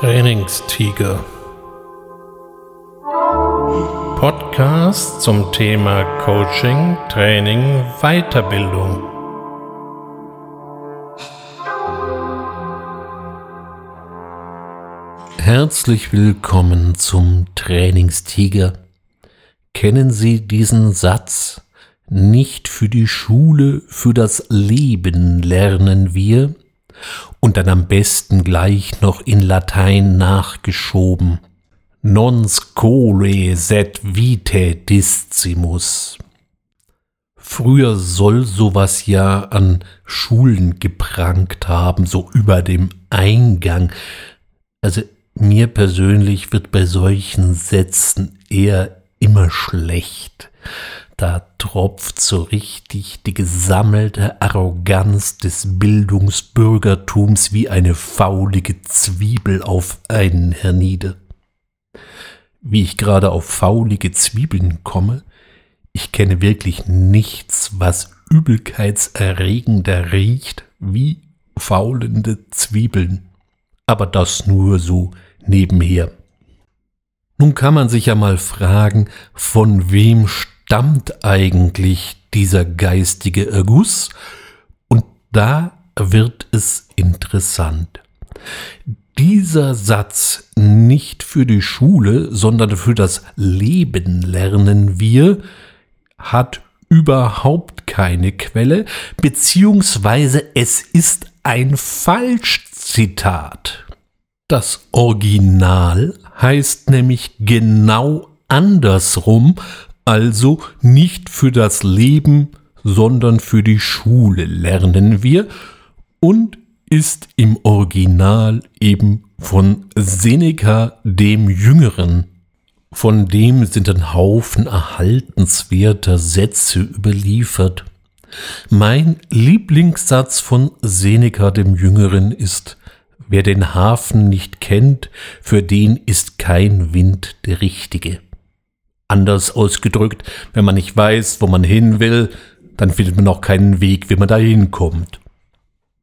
Trainingstiger. Podcast zum Thema Coaching, Training, Weiterbildung. Herzlich willkommen zum Trainingstiger. Kennen Sie diesen Satz? Nicht für die Schule, für das Leben lernen wir, und dann am besten gleich noch in Latein nachgeschoben. Non scole sed vitae discimus. Früher soll sowas ja an Schulen geprangt haben, so über dem Eingang. Also mir persönlich wird bei solchen Sätzen eher immer schlecht. Da tropft so richtig die gesammelte Arroganz des Bildungsbürgertums wie eine faulige Zwiebel auf einen hernieder. Wie ich gerade auf faulige Zwiebeln komme, ich kenne wirklich nichts, was übelkeitserregender riecht wie faulende Zwiebeln. Aber das nur so nebenher. Nun kann man sich ja mal fragen, von wem stammt eigentlich dieser geistige Erguss? Und da wird es interessant. Dieser Satz nicht für die Schule, sondern für das Leben lernen wir, hat überhaupt keine Quelle, beziehungsweise es ist ein Falschzitat. Das Original heißt nämlich genau andersrum, also nicht für das Leben, sondern für die Schule lernen wir und ist im Original eben von Seneca dem Jüngeren. Von dem sind ein Haufen erhaltenswerter Sätze überliefert. Mein Lieblingssatz von Seneca dem Jüngeren ist Wer den Hafen nicht kennt, für den ist kein Wind der richtige. Anders ausgedrückt, wenn man nicht weiß, wo man hin will, dann findet man auch keinen Weg, wie man da hinkommt.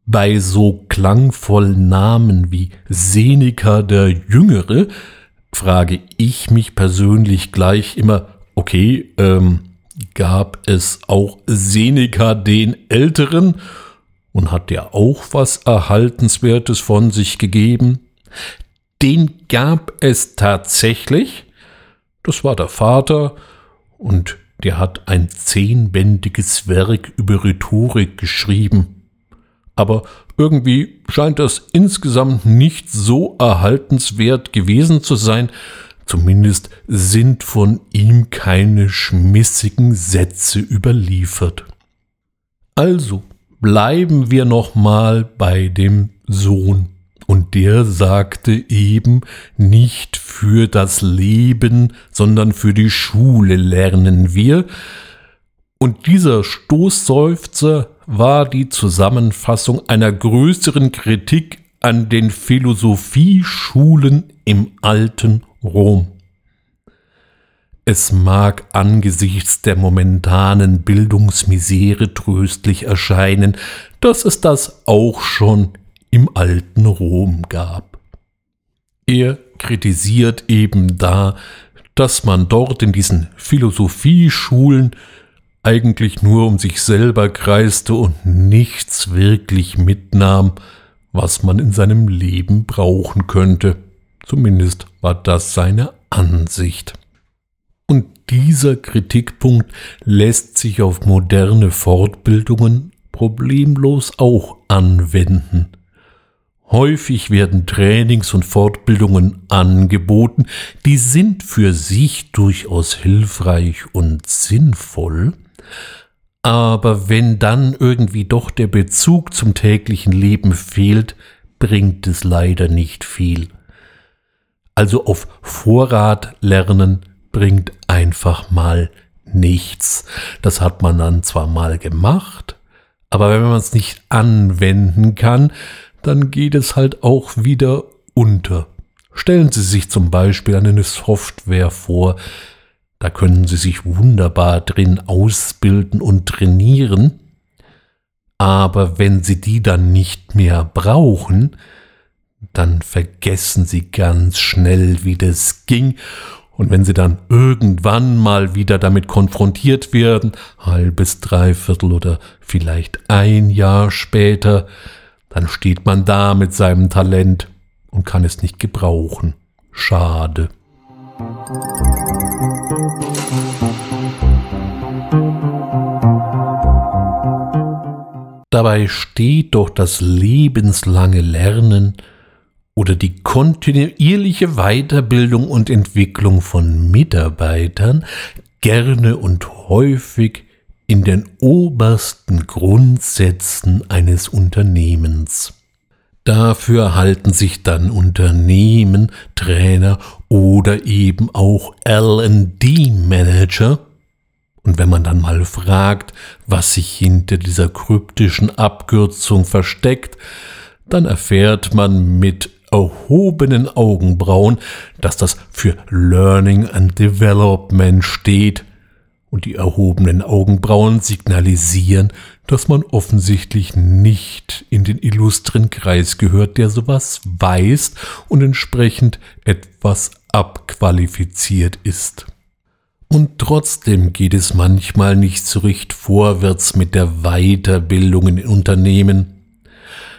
Bei so klangvollen Namen wie Seneca der Jüngere frage ich mich persönlich gleich immer, okay, ähm, gab es auch Seneca den Älteren und hat der auch was Erhaltenswertes von sich gegeben? Den gab es tatsächlich, das war der Vater, und der hat ein zehnbändiges Werk über Rhetorik geschrieben. Aber irgendwie scheint das insgesamt nicht so erhaltenswert gewesen zu sein, zumindest sind von ihm keine schmissigen Sätze überliefert. Also bleiben wir nochmal bei dem Sohn. Und der sagte eben, nicht für das Leben, sondern für die Schule lernen wir. Und dieser Stoßseufzer war die Zusammenfassung einer größeren Kritik an den Philosophieschulen im alten Rom. Es mag angesichts der momentanen Bildungsmisere tröstlich erscheinen, dass es das auch schon im alten Rom gab. Er kritisiert eben da, dass man dort in diesen Philosophieschulen eigentlich nur um sich selber kreiste und nichts wirklich mitnahm, was man in seinem Leben brauchen könnte. Zumindest war das seine Ansicht. Und dieser Kritikpunkt lässt sich auf moderne Fortbildungen problemlos auch anwenden. Häufig werden Trainings und Fortbildungen angeboten, die sind für sich durchaus hilfreich und sinnvoll, aber wenn dann irgendwie doch der Bezug zum täglichen Leben fehlt, bringt es leider nicht viel. Also auf Vorrat lernen bringt einfach mal nichts. Das hat man dann zwar mal gemacht, aber wenn man es nicht anwenden kann, dann geht es halt auch wieder unter. Stellen Sie sich zum Beispiel eine Software vor, da können Sie sich wunderbar drin ausbilden und trainieren, aber wenn Sie die dann nicht mehr brauchen, dann vergessen sie ganz schnell, wie das ging. Und wenn sie dann irgendwann mal wieder damit konfrontiert werden, halbes, dreiviertel oder vielleicht ein Jahr später, dann steht man da mit seinem Talent und kann es nicht gebrauchen. Schade. Dabei steht doch das lebenslange Lernen oder die kontinuierliche Weiterbildung und Entwicklung von Mitarbeitern gerne und häufig in den obersten Grundsätzen eines Unternehmens. Dafür halten sich dann Unternehmen, Trainer oder eben auch LD-Manager. Und wenn man dann mal fragt, was sich hinter dieser kryptischen Abkürzung versteckt, dann erfährt man mit erhobenen Augenbrauen, dass das für Learning and Development steht, und die erhobenen Augenbrauen signalisieren, dass man offensichtlich nicht in den illustren Kreis gehört, der sowas weiß und entsprechend etwas abqualifiziert ist. Und trotzdem geht es manchmal nicht so recht vorwärts mit der Weiterbildung in Unternehmen.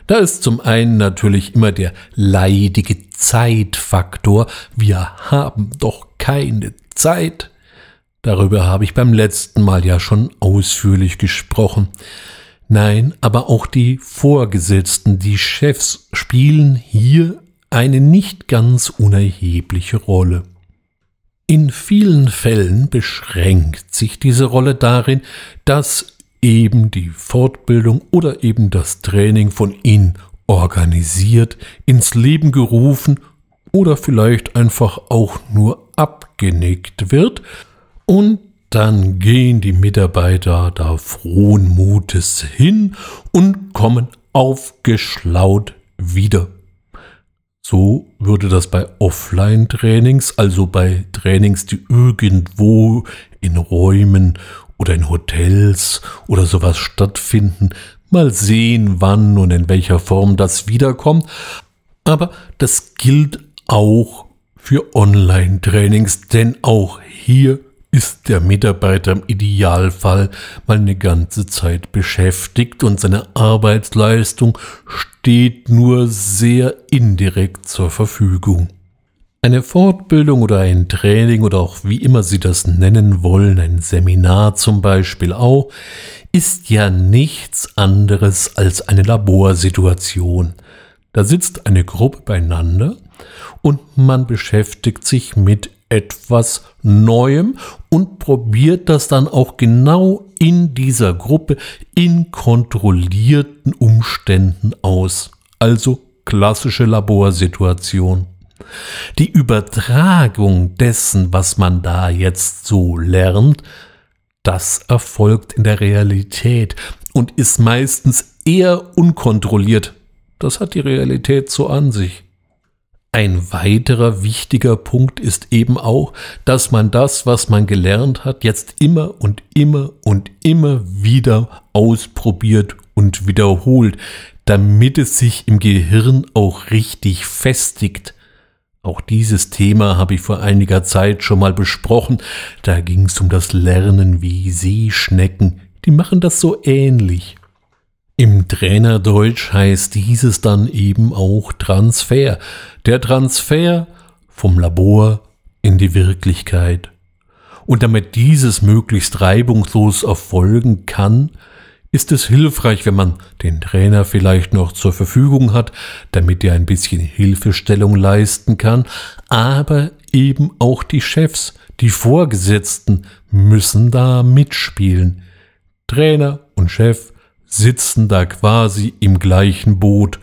Da ist zum einen natürlich immer der leidige Zeitfaktor. Wir haben doch keine Zeit. Darüber habe ich beim letzten Mal ja schon ausführlich gesprochen. Nein, aber auch die Vorgesetzten, die Chefs spielen hier eine nicht ganz unerhebliche Rolle. In vielen Fällen beschränkt sich diese Rolle darin, dass eben die Fortbildung oder eben das Training von ihnen organisiert, ins Leben gerufen oder vielleicht einfach auch nur abgenickt wird, und dann gehen die Mitarbeiter da frohen Mutes hin und kommen aufgeschlaut wieder. So würde das bei Offline-Trainings, also bei Trainings, die irgendwo in Räumen oder in Hotels oder sowas stattfinden, mal sehen, wann und in welcher Form das wiederkommt. Aber das gilt auch für Online-Trainings, denn auch hier ist der Mitarbeiter im Idealfall mal eine ganze Zeit beschäftigt und seine Arbeitsleistung steht nur sehr indirekt zur Verfügung. Eine Fortbildung oder ein Training oder auch wie immer Sie das nennen wollen, ein Seminar zum Beispiel auch, ist ja nichts anderes als eine Laborsituation. Da sitzt eine Gruppe beieinander und man beschäftigt sich mit etwas Neuem und probiert das dann auch genau in dieser Gruppe in kontrollierten Umständen aus. Also klassische Laborsituation. Die Übertragung dessen, was man da jetzt so lernt, das erfolgt in der Realität und ist meistens eher unkontrolliert. Das hat die Realität so an sich. Ein weiterer wichtiger Punkt ist eben auch, dass man das, was man gelernt hat, jetzt immer und immer und immer wieder ausprobiert und wiederholt, damit es sich im Gehirn auch richtig festigt. Auch dieses Thema habe ich vor einiger Zeit schon mal besprochen. Da ging es um das Lernen wie Seeschnecken. Die machen das so ähnlich. Im Trainerdeutsch heißt dieses dann eben auch Transfer. Der Transfer vom Labor in die Wirklichkeit. Und damit dieses möglichst reibungslos erfolgen kann, ist es hilfreich, wenn man den Trainer vielleicht noch zur Verfügung hat, damit er ein bisschen Hilfestellung leisten kann, aber eben auch die Chefs, die Vorgesetzten müssen da mitspielen. Trainer und Chef sitzen da quasi im gleichen Boot.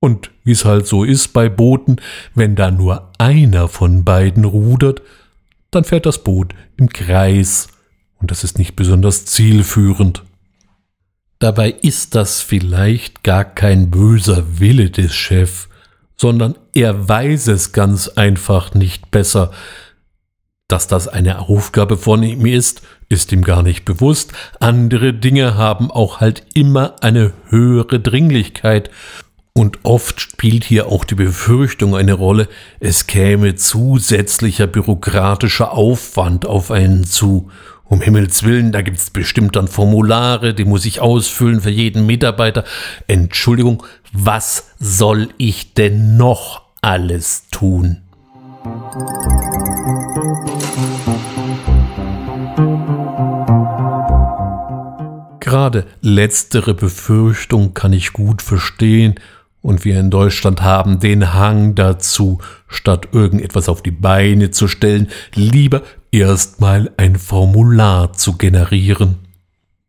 Und wie es halt so ist bei Booten, wenn da nur einer von beiden rudert, dann fährt das Boot im Kreis und das ist nicht besonders zielführend. Dabei ist das vielleicht gar kein böser Wille des Chefs, sondern er weiß es ganz einfach nicht besser, dass das eine Aufgabe von ihm ist, ist ihm gar nicht bewusst. Andere Dinge haben auch halt immer eine höhere Dringlichkeit. Und oft spielt hier auch die Befürchtung eine Rolle, es käme zusätzlicher bürokratischer Aufwand auf einen zu. Um Himmels willen, da gibt's bestimmt dann Formulare, die muss ich ausfüllen für jeden Mitarbeiter. Entschuldigung, was soll ich denn noch alles tun? Gerade letztere Befürchtung kann ich gut verstehen und wir in Deutschland haben den Hang dazu, statt irgendetwas auf die Beine zu stellen, lieber erstmal ein Formular zu generieren.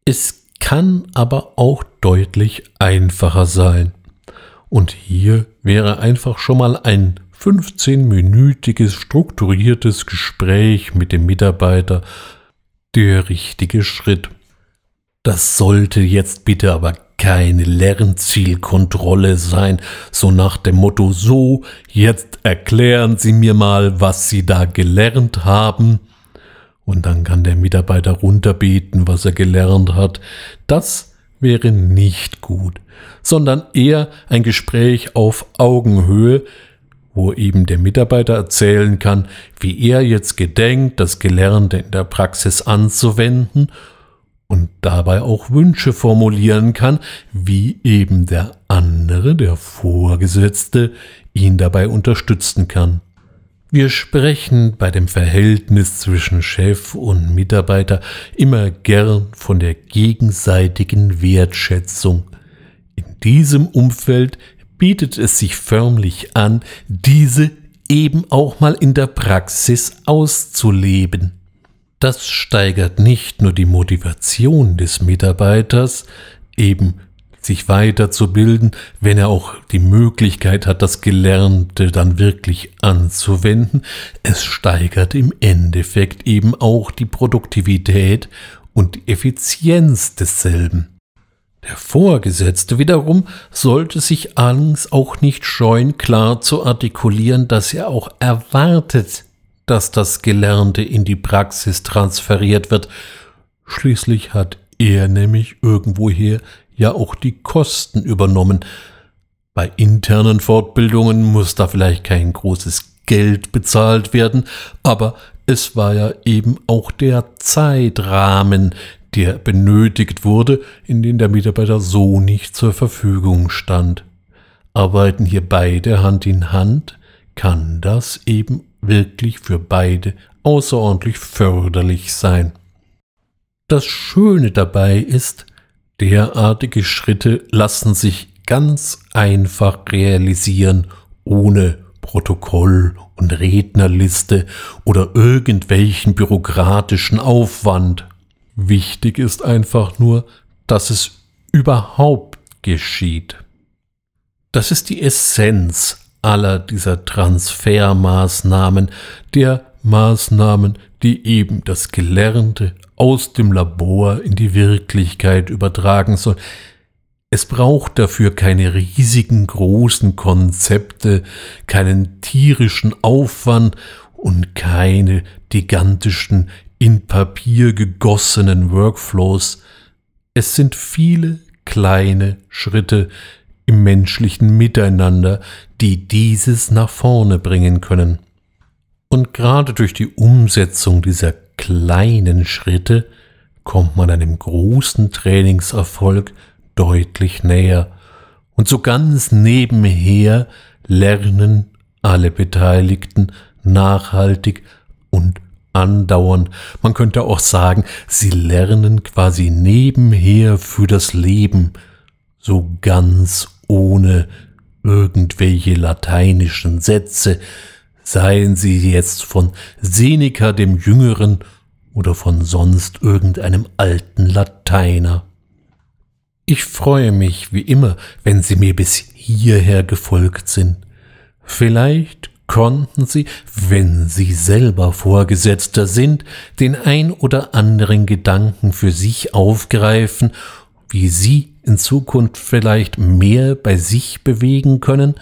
Es kann aber auch deutlich einfacher sein. Und hier wäre einfach schon mal ein 15-minütiges strukturiertes Gespräch mit dem Mitarbeiter der richtige Schritt. Das sollte jetzt bitte aber keine Lernzielkontrolle sein, so nach dem Motto so, jetzt erklären Sie mir mal, was Sie da gelernt haben. Und dann kann der Mitarbeiter runterbeten, was er gelernt hat. Das wäre nicht gut, sondern eher ein Gespräch auf Augenhöhe, wo eben der Mitarbeiter erzählen kann, wie er jetzt gedenkt, das Gelernte in der Praxis anzuwenden und dabei auch Wünsche formulieren kann, wie eben der andere, der Vorgesetzte, ihn dabei unterstützen kann. Wir sprechen bei dem Verhältnis zwischen Chef und Mitarbeiter immer gern von der gegenseitigen Wertschätzung. In diesem Umfeld bietet es sich förmlich an, diese eben auch mal in der Praxis auszuleben. Das steigert nicht nur die Motivation des Mitarbeiters, eben sich weiterzubilden, wenn er auch die Möglichkeit hat, das Gelernte dann wirklich anzuwenden. Es steigert im Endeffekt eben auch die Produktivität und die Effizienz desselben. Der Vorgesetzte wiederum sollte sich allerdings auch nicht scheuen, klar zu artikulieren, dass er auch erwartet, dass das Gelernte in die Praxis transferiert wird. Schließlich hat er nämlich irgendwoher ja auch die Kosten übernommen. Bei internen Fortbildungen muss da vielleicht kein großes Geld bezahlt werden, aber es war ja eben auch der Zeitrahmen, der benötigt wurde, in den der Mitarbeiter so nicht zur Verfügung stand. Arbeiten hier beide Hand in Hand, kann das eben wirklich für beide außerordentlich förderlich sein. Das Schöne dabei ist, derartige Schritte lassen sich ganz einfach realisieren, ohne Protokoll und Rednerliste oder irgendwelchen bürokratischen Aufwand. Wichtig ist einfach nur, dass es überhaupt geschieht. Das ist die Essenz aller dieser Transfermaßnahmen, der Maßnahmen, die eben das Gelernte aus dem Labor in die Wirklichkeit übertragen soll. Es braucht dafür keine riesigen großen Konzepte, keinen tierischen Aufwand und keine gigantischen in Papier gegossenen Workflows. Es sind viele kleine Schritte, im menschlichen Miteinander, die dieses nach vorne bringen können. Und gerade durch die Umsetzung dieser kleinen Schritte kommt man einem großen Trainingserfolg deutlich näher. Und so ganz nebenher lernen alle Beteiligten nachhaltig und andauernd. Man könnte auch sagen, sie lernen quasi nebenher für das Leben, so ganz ohne irgendwelche lateinischen Sätze, seien sie jetzt von Seneca dem Jüngeren oder von sonst irgendeinem alten Lateiner. Ich freue mich wie immer, wenn Sie mir bis hierher gefolgt sind. Vielleicht konnten Sie, wenn Sie selber Vorgesetzter sind, den ein oder anderen Gedanken für sich aufgreifen, wie Sie in Zukunft vielleicht mehr bei sich bewegen können?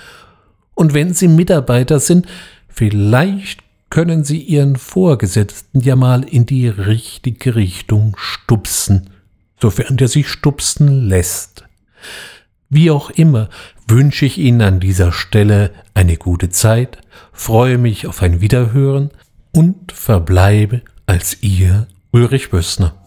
Und wenn Sie Mitarbeiter sind, vielleicht können Sie Ihren Vorgesetzten ja mal in die richtige Richtung stupsen, sofern der sich stupsen lässt. Wie auch immer wünsche ich Ihnen an dieser Stelle eine gute Zeit, freue mich auf ein Wiederhören und verbleibe als Ihr Ulrich Bössner.